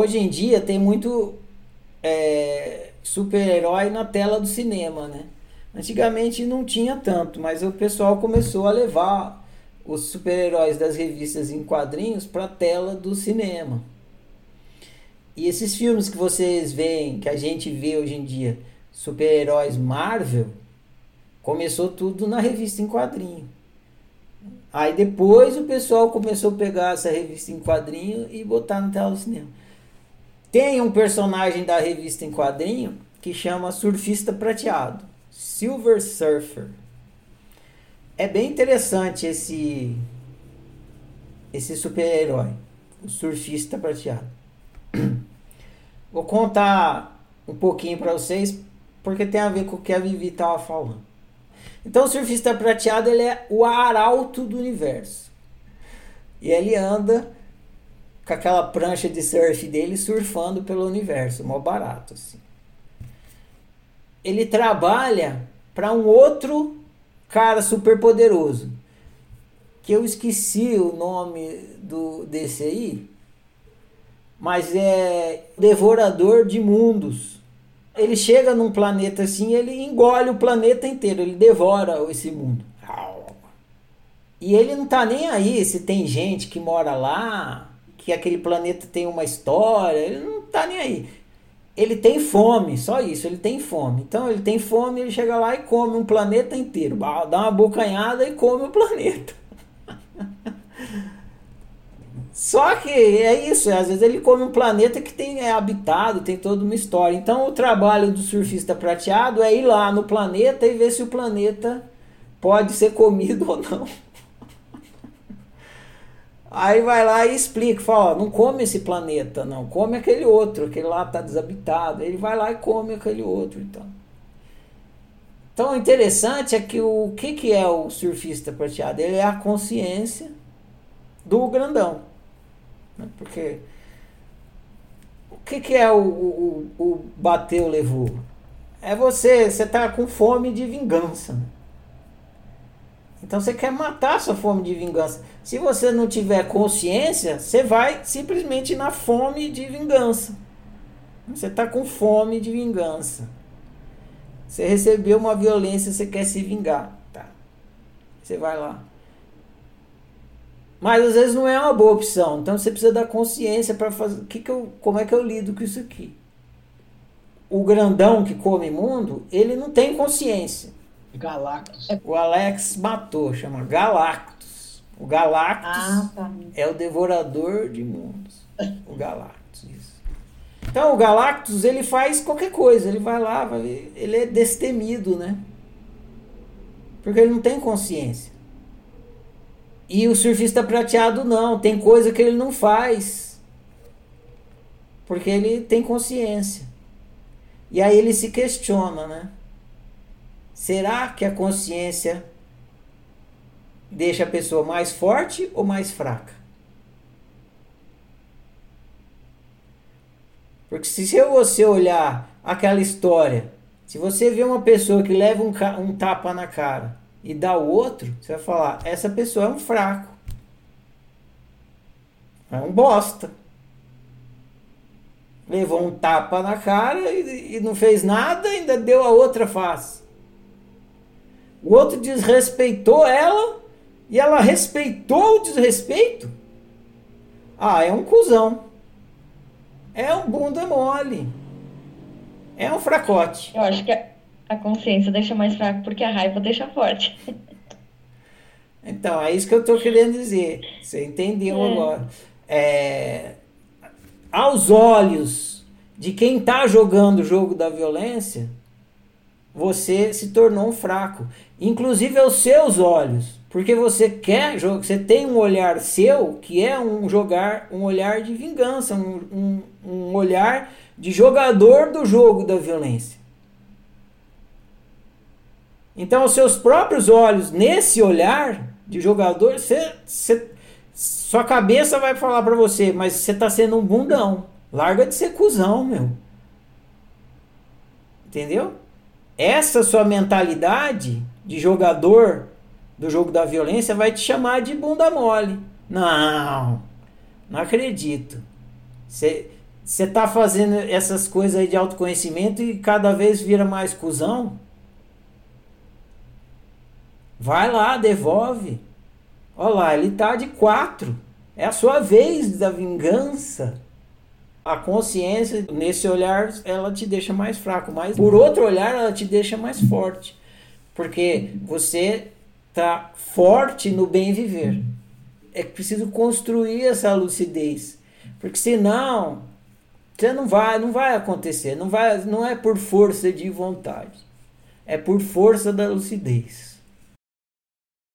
hoje em dia tem muito é, super-herói na tela do cinema, né? Antigamente não tinha tanto, mas o pessoal começou a levar os super-heróis das revistas em quadrinhos para a tela do cinema. E esses filmes que vocês veem, que a gente vê hoje em dia, super-heróis Marvel, começou tudo na revista em quadrinho. Aí depois o pessoal começou a pegar essa revista em quadrinho e botar na tela do cinema. Tem um personagem da revista em quadrinho que chama Surfista Prateado, Silver Surfer. É bem interessante esse esse super-herói, o Surfista Prateado. Vou contar um pouquinho para vocês porque tem a ver com o que a Vivi estava falando. Então o surfista prateado ele é o arauto do universo. E ele anda com aquela prancha de surf dele surfando pelo universo, mó barato assim. Ele trabalha para um outro cara super poderoso, que eu esqueci o nome do desse aí, mas é devorador de mundos. Ele chega num planeta assim, ele engole o planeta inteiro, ele devora esse mundo. E ele não tá nem aí se tem gente que mora lá, que aquele planeta tem uma história, ele não tá nem aí. Ele tem fome, só isso, ele tem fome. Então ele tem fome, ele chega lá e come um planeta inteiro, dá uma bocanhada e come o planeta. Só que é isso, às vezes ele come um planeta que tem é habitado, tem toda uma história. Então o trabalho do surfista prateado é ir lá no planeta e ver se o planeta pode ser comido ou não. Aí vai lá e explica, fala, não come esse planeta, não, come aquele outro, aquele lá está desabitado. Ele vai lá e come aquele outro, então. Então o interessante é que o que, que é o surfista prateado? Ele é a consciência do grandão. Né? Porque o que, que é o, o, o bateu, levou? É você, você tá com fome de vingança. Né? Então você quer matar sua fome de vingança. Se você não tiver consciência, você vai simplesmente na fome de vingança. Você está com fome de vingança. Você recebeu uma violência, você quer se vingar. Tá. Você vai lá. Mas às vezes não é uma boa opção. Então você precisa da consciência para fazer. Que que eu, como é que eu lido com isso aqui? O grandão que come mundo, ele não tem consciência. Galactus. O Alex matou, chama Galactus. O Galactus ah, tá. é o devorador de mundos. O Galactus, isso. Então o Galactus ele faz qualquer coisa, ele vai lá, vai, ele é destemido, né? Porque ele não tem consciência. E o surfista prateado não, tem coisa que ele não faz. Porque ele tem consciência. E aí ele se questiona, né? Será que a consciência deixa a pessoa mais forte ou mais fraca? Porque se você olhar aquela história, se você vê uma pessoa que leva um, um tapa na cara e dá o outro, você vai falar: essa pessoa é um fraco. É um bosta. Levou um tapa na cara e, e não fez nada, ainda deu a outra face. O outro desrespeitou ela e ela respeitou o desrespeito. Ah, é um cuzão. É um bunda mole. É um fracote. Eu acho que a consciência deixa mais fraco porque a raiva deixa forte. Então, é isso que eu estou querendo dizer. Você entendeu é. agora. É, aos olhos de quem está jogando o jogo da violência, você se tornou um fraco. Inclusive aos seus olhos. Porque você quer, você tem um olhar seu que é um jogar, um olhar de vingança, um, um, um olhar de jogador do jogo da violência. Então, os seus próprios olhos, nesse olhar de jogador, você, você, sua cabeça vai falar para você, mas você tá sendo um bundão. Larga de ser cuzão, meu. Entendeu? Essa sua mentalidade de jogador do jogo da violência vai te chamar de bunda mole. Não, não acredito. Você tá fazendo essas coisas aí de autoconhecimento e cada vez vira mais cuzão? Vai lá, devolve. Olha lá, ele tá de quatro. É a sua vez da vingança. A consciência, nesse olhar, ela te deixa mais fraco, mas por outro olhar, ela te deixa mais forte. Porque você tá forte no bem viver. É preciso construir essa lucidez. Porque senão, você não vai, não vai acontecer, não vai, não é por força de vontade. É por força da lucidez.